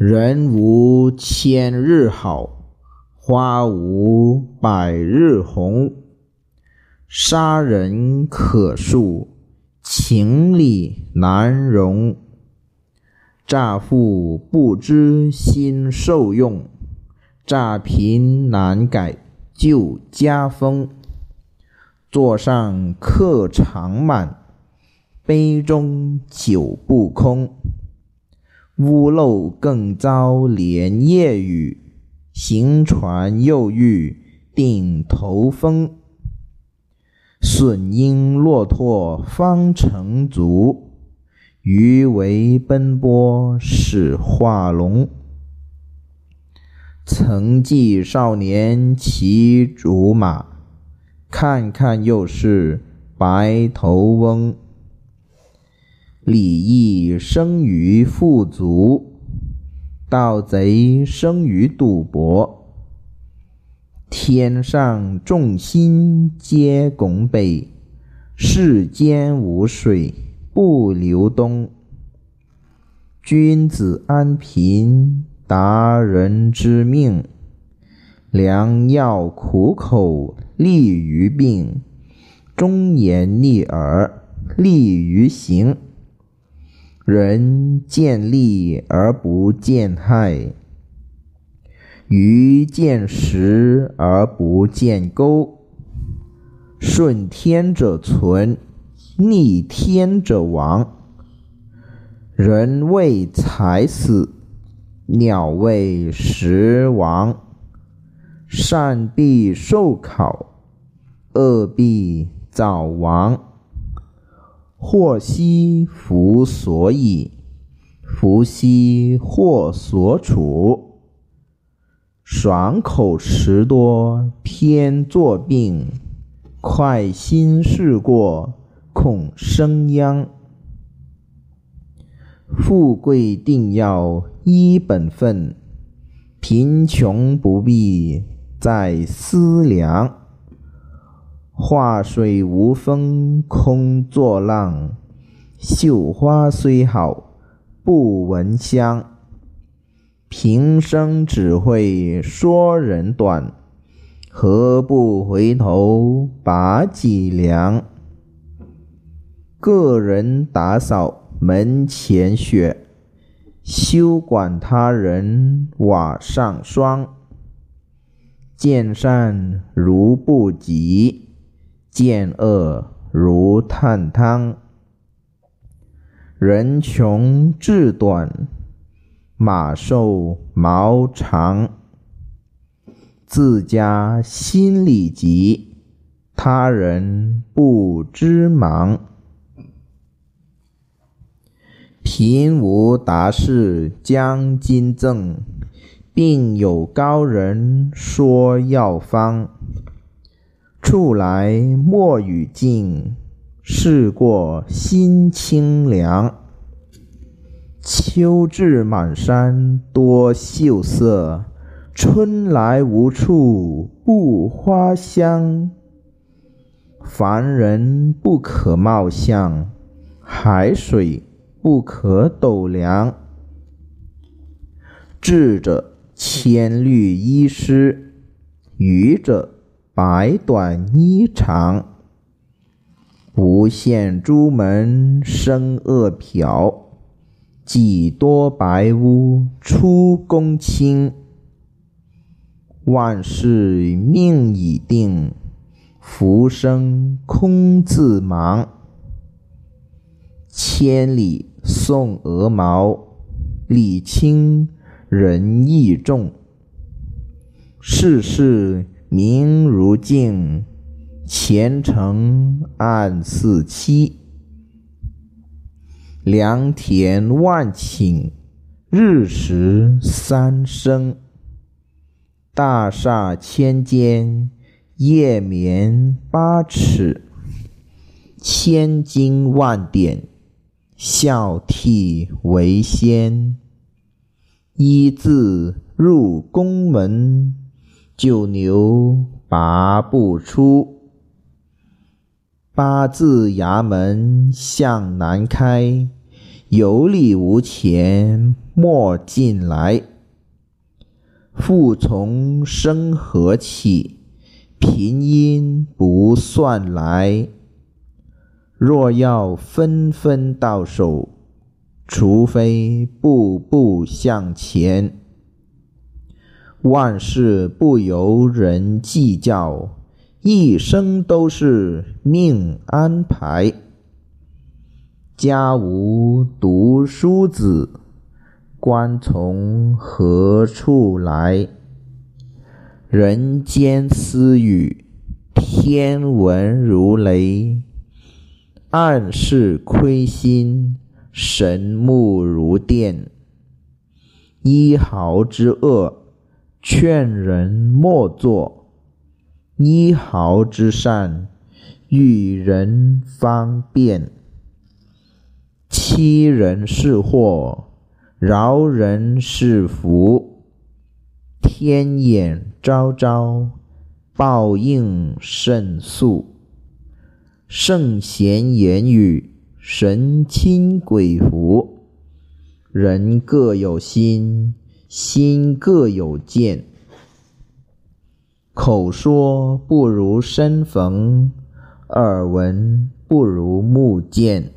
人无千日好，花无百日红。杀人可恕，情理难容。诈富不知心受用，诈贫难改旧家风。座上客常满，杯中酒不空。屋漏更遭连夜雨，行船又遇顶头风。损鹰骆驼方成足，鱼为奔波始化龙。曾记少年骑竹马，看看又是白头翁。礼义生于富足，盗贼生于赌博。天上众星皆拱北，世间无水不流东。君子安贫达人之命，良药苦口利于病，忠言逆耳利于行。人见利而不见害，鱼见食而不见钩。顺天者存，逆天者亡。人为财死，鸟为食亡。善必受考，恶必早亡。祸兮福所倚，福兮祸所处。爽口食多偏作病，快心事过恐生殃。富贵定要依本分，贫穷不必再思量。画水无风空作浪，绣花虽好不闻香。平生只会说人短，何不回头把己量？个人打扫门前雪，休管他人瓦上霜。见善如不及。见恶如探汤，人穷志短，马瘦毛长。自家心里急，他人不知忙。贫无达士将金赠，病有高人说药方。处来莫与静，事过心清凉。秋至满山多秀色，春来无处不花香。凡人不可貌相，海水不可斗量。智者千虑一失，愚者。白短衣长，不羡朱门生恶殍，几多白屋出公卿。万事命已定，浮生空自忙。千里送鹅毛，礼轻人意重。世事。明如镜，前程暗似漆。良田万顷，日食三升。大厦千间，夜眠八尺。千金万点，孝悌为先。一字入宫门。九牛拔不出，八字衙门向南开，有理无钱莫进来。富从生何起？贫因不算来。若要纷纷到手，除非步步向前。万事不由人计较，一生都是命安排。家无读书子，官从何处来？人间私语，天闻如雷。暗室亏心，神目如电。一毫之恶，劝人莫做；一毫之善，与人方便。欺人是祸，饶人是福。天眼昭昭，报应甚速。圣贤言语，神亲鬼伏。人各有心，心各有见。口说不如身逢，耳闻不如目见。